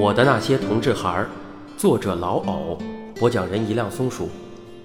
我的那些同志孩儿，作者老藕，播讲人一辆松鼠，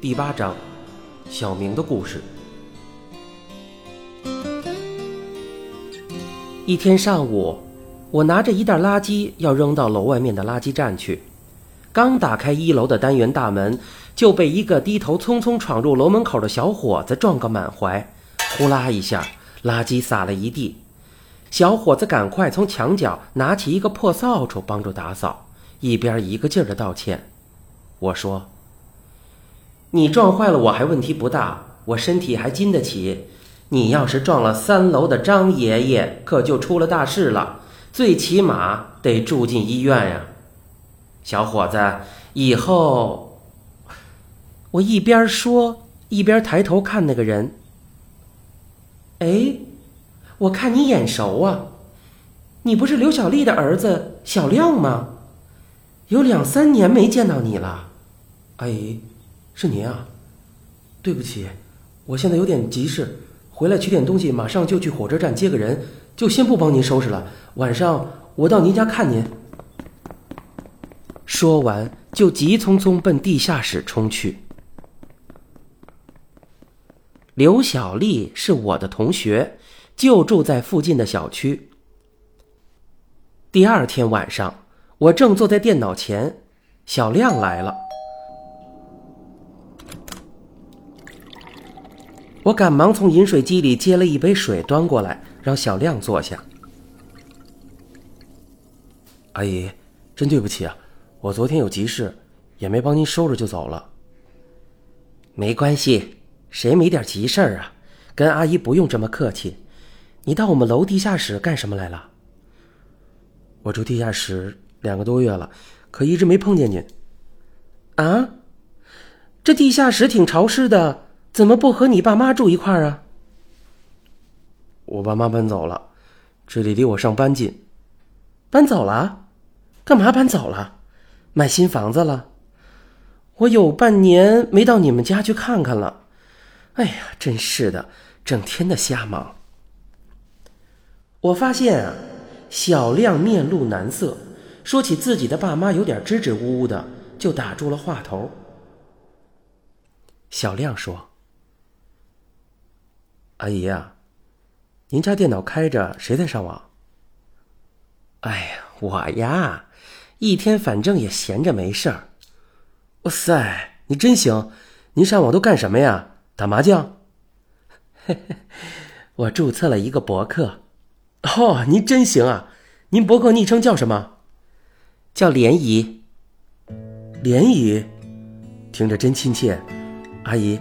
第八章，小明的故事。一天上午，我拿着一袋垃圾要扔到楼外面的垃圾站去，刚打开一楼的单元大门，就被一个低头匆匆闯入楼门口的小伙子撞个满怀，呼啦一下，垃圾洒了一地。小伙子赶快从墙角拿起一个破扫帚帮助打扫，一边一个劲儿的道歉。我说：“你撞坏了我还问题不大，我身体还经得起。你要是撞了三楼的张爷爷，可就出了大事了，最起码得住进医院呀。”小伙子，以后……我一边说一边抬头看那个人。哎。我看你眼熟啊，你不是刘小丽的儿子小亮吗？有两三年没见到你了。阿姨，是您啊？对不起，我现在有点急事，回来取点东西，马上就去火车站接个人，就先不帮您收拾了。晚上我到您家看您。说完，就急匆匆奔地下室冲去。刘小丽是我的同学。就住在附近的小区。第二天晚上，我正坐在电脑前，小亮来了。我赶忙从饮水机里接了一杯水，端过来，让小亮坐下。阿姨，真对不起啊，我昨天有急事，也没帮您收拾就走了。没关系，谁没点急事儿啊？跟阿姨不用这么客气。你到我们楼地下室干什么来了？我住地下室两个多月了，可一直没碰见您。啊？这地下室挺潮湿的，怎么不和你爸妈住一块儿啊？我爸妈搬走了，这里离我上班近。搬走了？干嘛搬走了？买新房子了？我有半年没到你们家去看看了。哎呀，真是的，整天的瞎忙。我发现啊，小亮面露难色，说起自己的爸妈有点支支吾吾的，就打住了话头。小亮说：“阿姨啊，您家电脑开着，谁在上网？”“哎呀，我呀，一天反正也闲着没事儿。”“哇塞，你真行！您上网都干什么呀？打麻将？”“嘿嘿，我注册了一个博客。”哦，您真行啊！您博客昵称叫什么？叫涟漪。涟漪，听着真亲切。阿姨，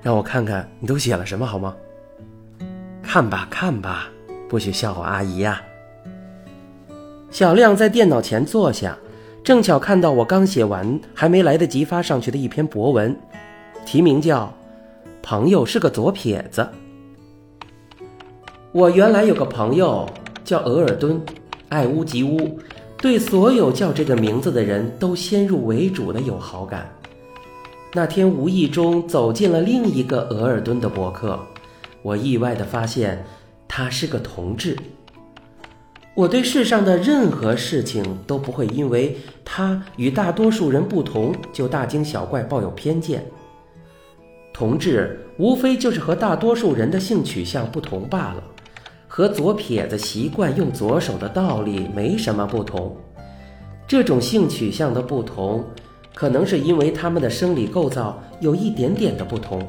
让我看看你都写了什么好吗？看吧，看吧，不许笑话阿姨呀。小亮在电脑前坐下，正巧看到我刚写完，还没来得及发上去的一篇博文，题名叫《朋友是个左撇子》。我原来有个朋友叫额尔敦，爱屋及乌，对所有叫这个名字的人都先入为主的有好感。那天无意中走进了另一个额尔敦的博客，我意外地发现他是个同志。我对世上的任何事情都不会因为他与大多数人不同就大惊小怪、抱有偏见。同志无非就是和大多数人的性取向不同罢了。和左撇子习惯用左手的道理没什么不同，这种性取向的不同，可能是因为他们的生理构造有一点点的不同，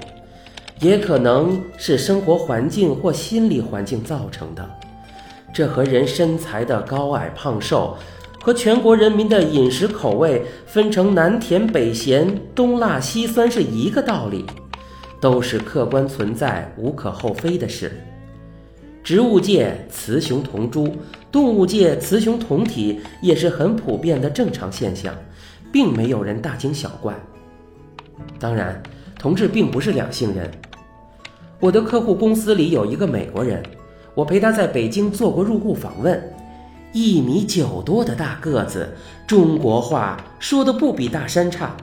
也可能是生活环境或心理环境造成的。这和人身材的高矮胖瘦，和全国人民的饮食口味分成南甜北咸、东辣西酸是一个道理，都是客观存在、无可厚非的事。植物界雌雄同株，动物界雌雄同体也是很普遍的正常现象，并没有人大惊小怪。当然，同志并不是两性人。我的客户公司里有一个美国人，我陪他在北京做过入户访问，一米九多的大个子，中国话说的不比大山差，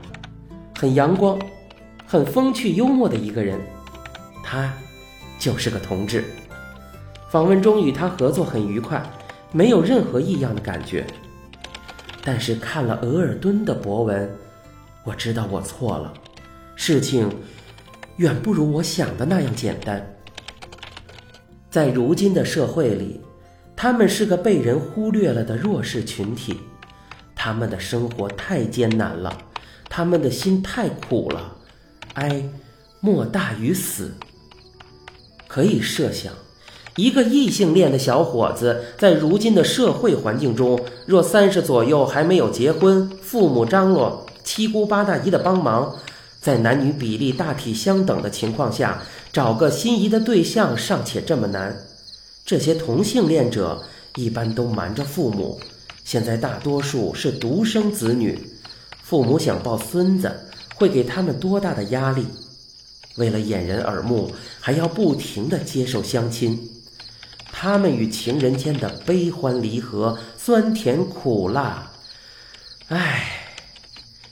很阳光，很风趣幽默的一个人，他就是个同志。访问中与他合作很愉快，没有任何异样的感觉。但是看了额尔敦的博文，我知道我错了，事情远不如我想的那样简单。在如今的社会里，他们是个被人忽略了的弱势群体，他们的生活太艰难了，他们的心太苦了，哀莫大于死。可以设想。一个异性恋的小伙子，在如今的社会环境中，若三十左右还没有结婚，父母张罗，七姑八大姨的帮忙，在男女比例大体相等的情况下，找个心仪的对象尚且这么难。这些同性恋者一般都瞒着父母，现在大多数是独生子女，父母想抱孙子，会给他们多大的压力？为了掩人耳目，还要不停地接受相亲。他们与情人间的悲欢离合、酸甜苦辣，唉，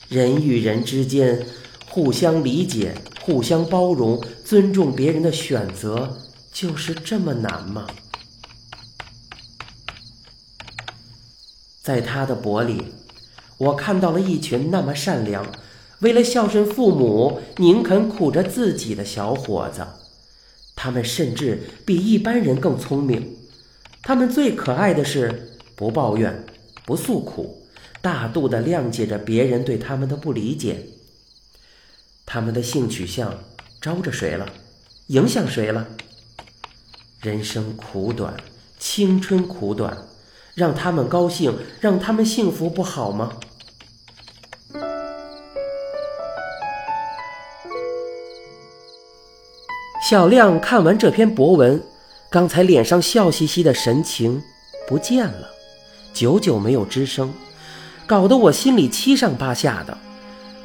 人与人之间互相理解、互相包容、尊重别人的选择，就是这么难吗？在他的博里，我看到了一群那么善良，为了孝顺父母，宁肯苦着自己的小伙子。他们甚至比一般人更聪明，他们最可爱的是不抱怨、不诉苦，大度地谅解着别人对他们的不理解。他们的性取向招着谁了？影响谁了？人生苦短，青春苦短，让他们高兴，让他们幸福，不好吗？小亮看完这篇博文，刚才脸上笑嘻嘻的神情不见了，久久没有吱声，搞得我心里七上八下的。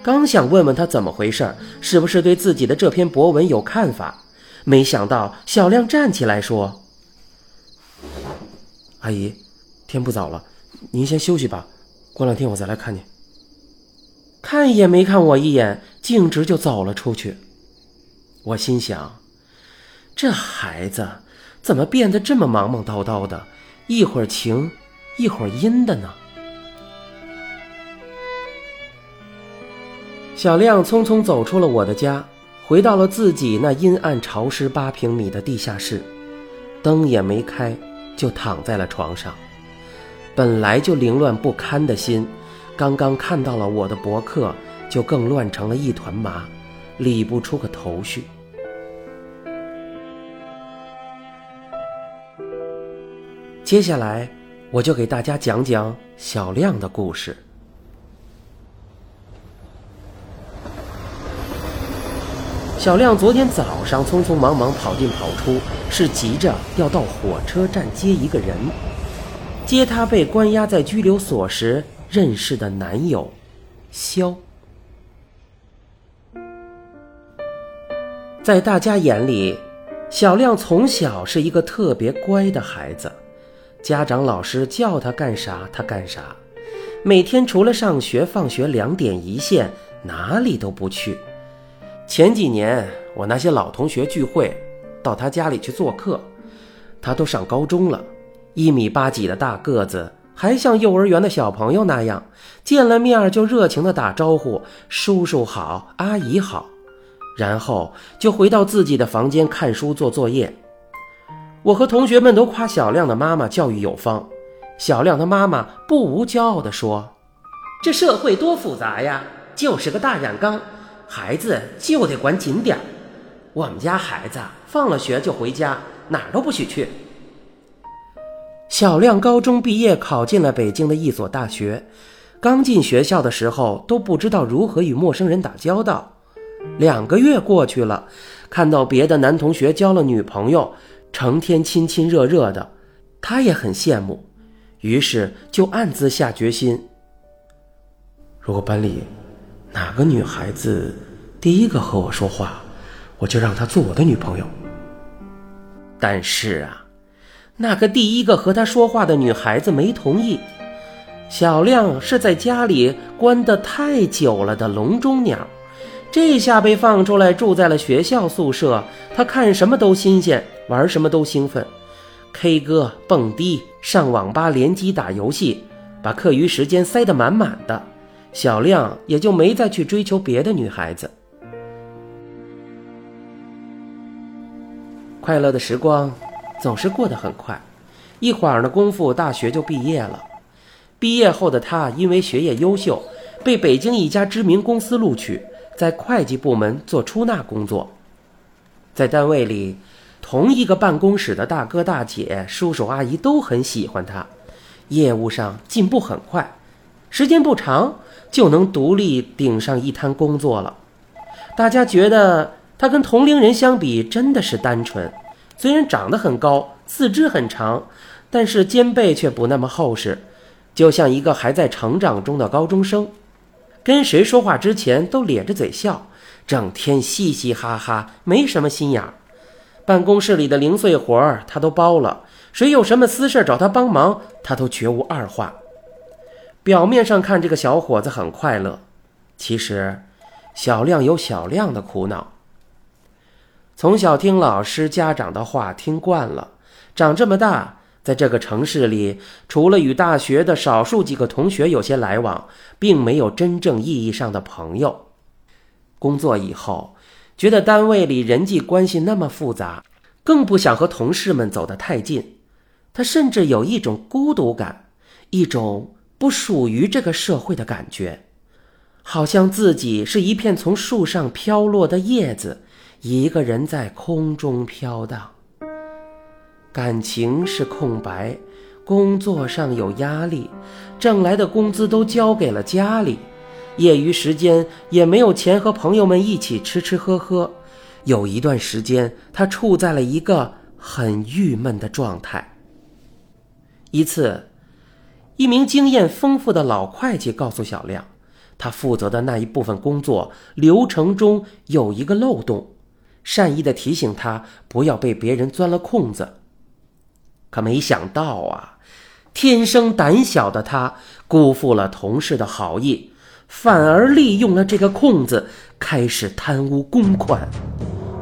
刚想问问他怎么回事，是不是对自己的这篇博文有看法，没想到小亮站起来说：“阿姨，天不早了，您先休息吧，过两天我再来看你。”看也没看我一眼，径直就走了出去。我心想。这孩子怎么变得这么忙忙叨叨的，一会儿晴，一会儿阴的呢？小亮匆匆走出了我的家，回到了自己那阴暗潮湿八平米的地下室，灯也没开，就躺在了床上。本来就凌乱不堪的心，刚刚看到了我的博客，就更乱成了一团麻，理不出个头绪。接下来，我就给大家讲讲小亮的故事。小亮昨天早上匆匆忙忙跑进跑出，是急着要到火车站接一个人，接他被关押在拘留所时认识的男友肖。在大家眼里，小亮从小是一个特别乖的孩子。家长、老师叫他干啥，他干啥。每天除了上学、放学两点一线，哪里都不去。前几年我那些老同学聚会，到他家里去做客，他都上高中了，一米八几的大个子，还像幼儿园的小朋友那样，见了面就热情地打招呼：“叔叔好，阿姨好。”然后就回到自己的房间看书、做作业。我和同学们都夸小亮的妈妈教育有方，小亮他妈妈不无骄傲地说：“这社会多复杂呀，就是个大染缸，孩子就得管紧点儿我们家孩子放了学就回家，哪儿都不许去。”小亮高中毕业，考进了北京的一所大学。刚进学校的时候都不知道如何与陌生人打交道。两个月过去了，看到别的男同学交了女朋友。成天亲亲热热的，他也很羡慕，于是就暗自下决心：如果班里哪个女孩子第一个和我说话，我就让她做我的女朋友。但是啊，那个第一个和他说话的女孩子没同意。小亮是在家里关得太久了的笼中鸟。这下被放出来，住在了学校宿舍。他看什么都新鲜，玩什么都兴奋，K 歌、蹦迪、上网吧联机打游戏，把课余时间塞得满满的，小亮也就没再去追求别的女孩子。快乐的时光总是过得很快，一会儿的功夫，大学就毕业了。毕业后的他因为学业优秀，被北京一家知名公司录取，在会计部门做出纳工作。在单位里，同一个办公室的大哥大姐、叔叔阿姨都很喜欢他，业务上进步很快，时间不长就能独立顶上一摊工作了。大家觉得他跟同龄人相比真的是单纯，虽然长得很高，四肢很长，但是肩背却不那么厚实。就像一个还在成长中的高中生，跟谁说话之前都咧着嘴笑，整天嘻嘻哈哈，没什么心眼儿。办公室里的零碎活儿他都包了，谁有什么私事找他帮忙，他都绝无二话。表面上看这个小伙子很快乐，其实小亮有小亮的苦恼。从小听老师、家长的话听惯了，长这么大。在这个城市里，除了与大学的少数几个同学有些来往，并没有真正意义上的朋友。工作以后，觉得单位里人际关系那么复杂，更不想和同事们走得太近。他甚至有一种孤独感，一种不属于这个社会的感觉，好像自己是一片从树上飘落的叶子，一个人在空中飘荡。感情是空白，工作上有压力，挣来的工资都交给了家里，业余时间也没有钱和朋友们一起吃吃喝喝。有一段时间，他处在了一个很郁闷的状态。一次，一名经验丰富的老会计告诉小亮，他负责的那一部分工作流程中有一个漏洞，善意的提醒他不要被别人钻了空子。可没想到啊，天生胆小的他辜负了同事的好意，反而利用了这个空子，开始贪污公款，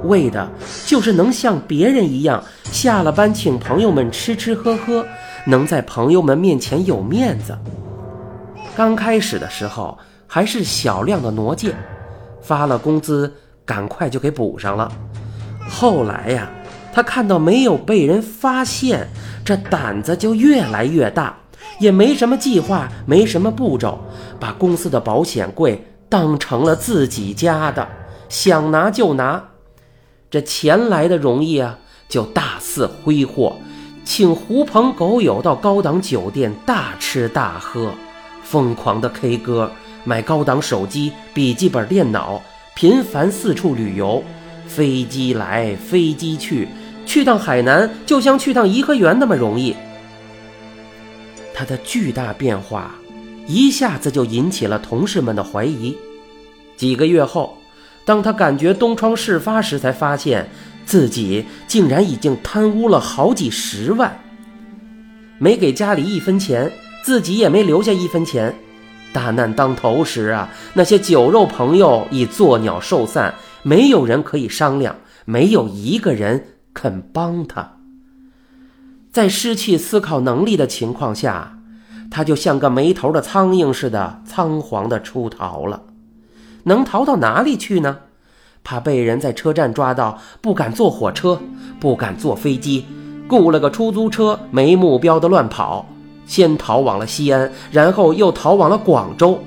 为的就是能像别人一样，下了班请朋友们吃吃喝喝，能在朋友们面前有面子。刚开始的时候还是小量的挪借，发了工资赶快就给补上了。后来呀。他看到没有被人发现，这胆子就越来越大，也没什么计划，没什么步骤，把公司的保险柜当成了自己家的，想拿就拿。这钱来的容易啊，就大肆挥霍，请狐朋狗友到高档酒店大吃大喝，疯狂的 K 歌，买高档手机、笔记本电脑，频繁四处旅游。飞机来，飞机去，去趟海南就像去趟颐和园那么容易。他的巨大变化，一下子就引起了同事们的怀疑。几个月后，当他感觉东窗事发时，才发现自己竟然已经贪污了好几十万，没给家里一分钱，自己也没留下一分钱。大难当头时啊，那些酒肉朋友已作鸟兽散。没有人可以商量，没有一个人肯帮他。在失去思考能力的情况下，他就像个没头的苍蝇似的，仓皇的出逃了。能逃到哪里去呢？怕被人在车站抓到，不敢坐火车，不敢坐飞机，雇了个出租车，没目标的乱跑。先逃往了西安，然后又逃往了广州。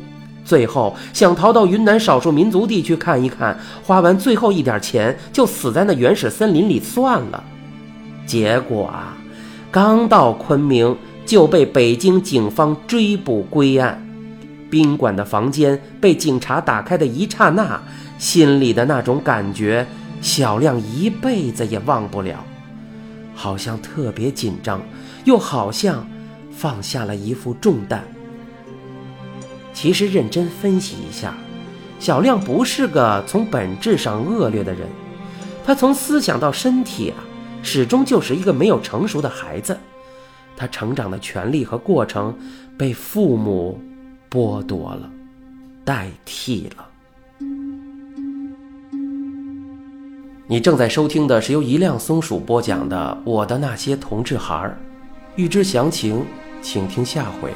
最后想逃到云南少数民族地区看一看，花完最后一点钱就死在那原始森林里算了。结果啊，刚到昆明就被北京警方追捕归案。宾馆的房间被警察打开的一刹那，心里的那种感觉，小亮一辈子也忘不了。好像特别紧张，又好像放下了一副重担。其实认真分析一下，小亮不是个从本质上恶劣的人，他从思想到身体啊，始终就是一个没有成熟的孩子。他成长的权利和过程被父母剥夺了，代替了。你正在收听的是由一辆松鼠播讲的《我的那些同志孩儿》，欲知详情，请听下回。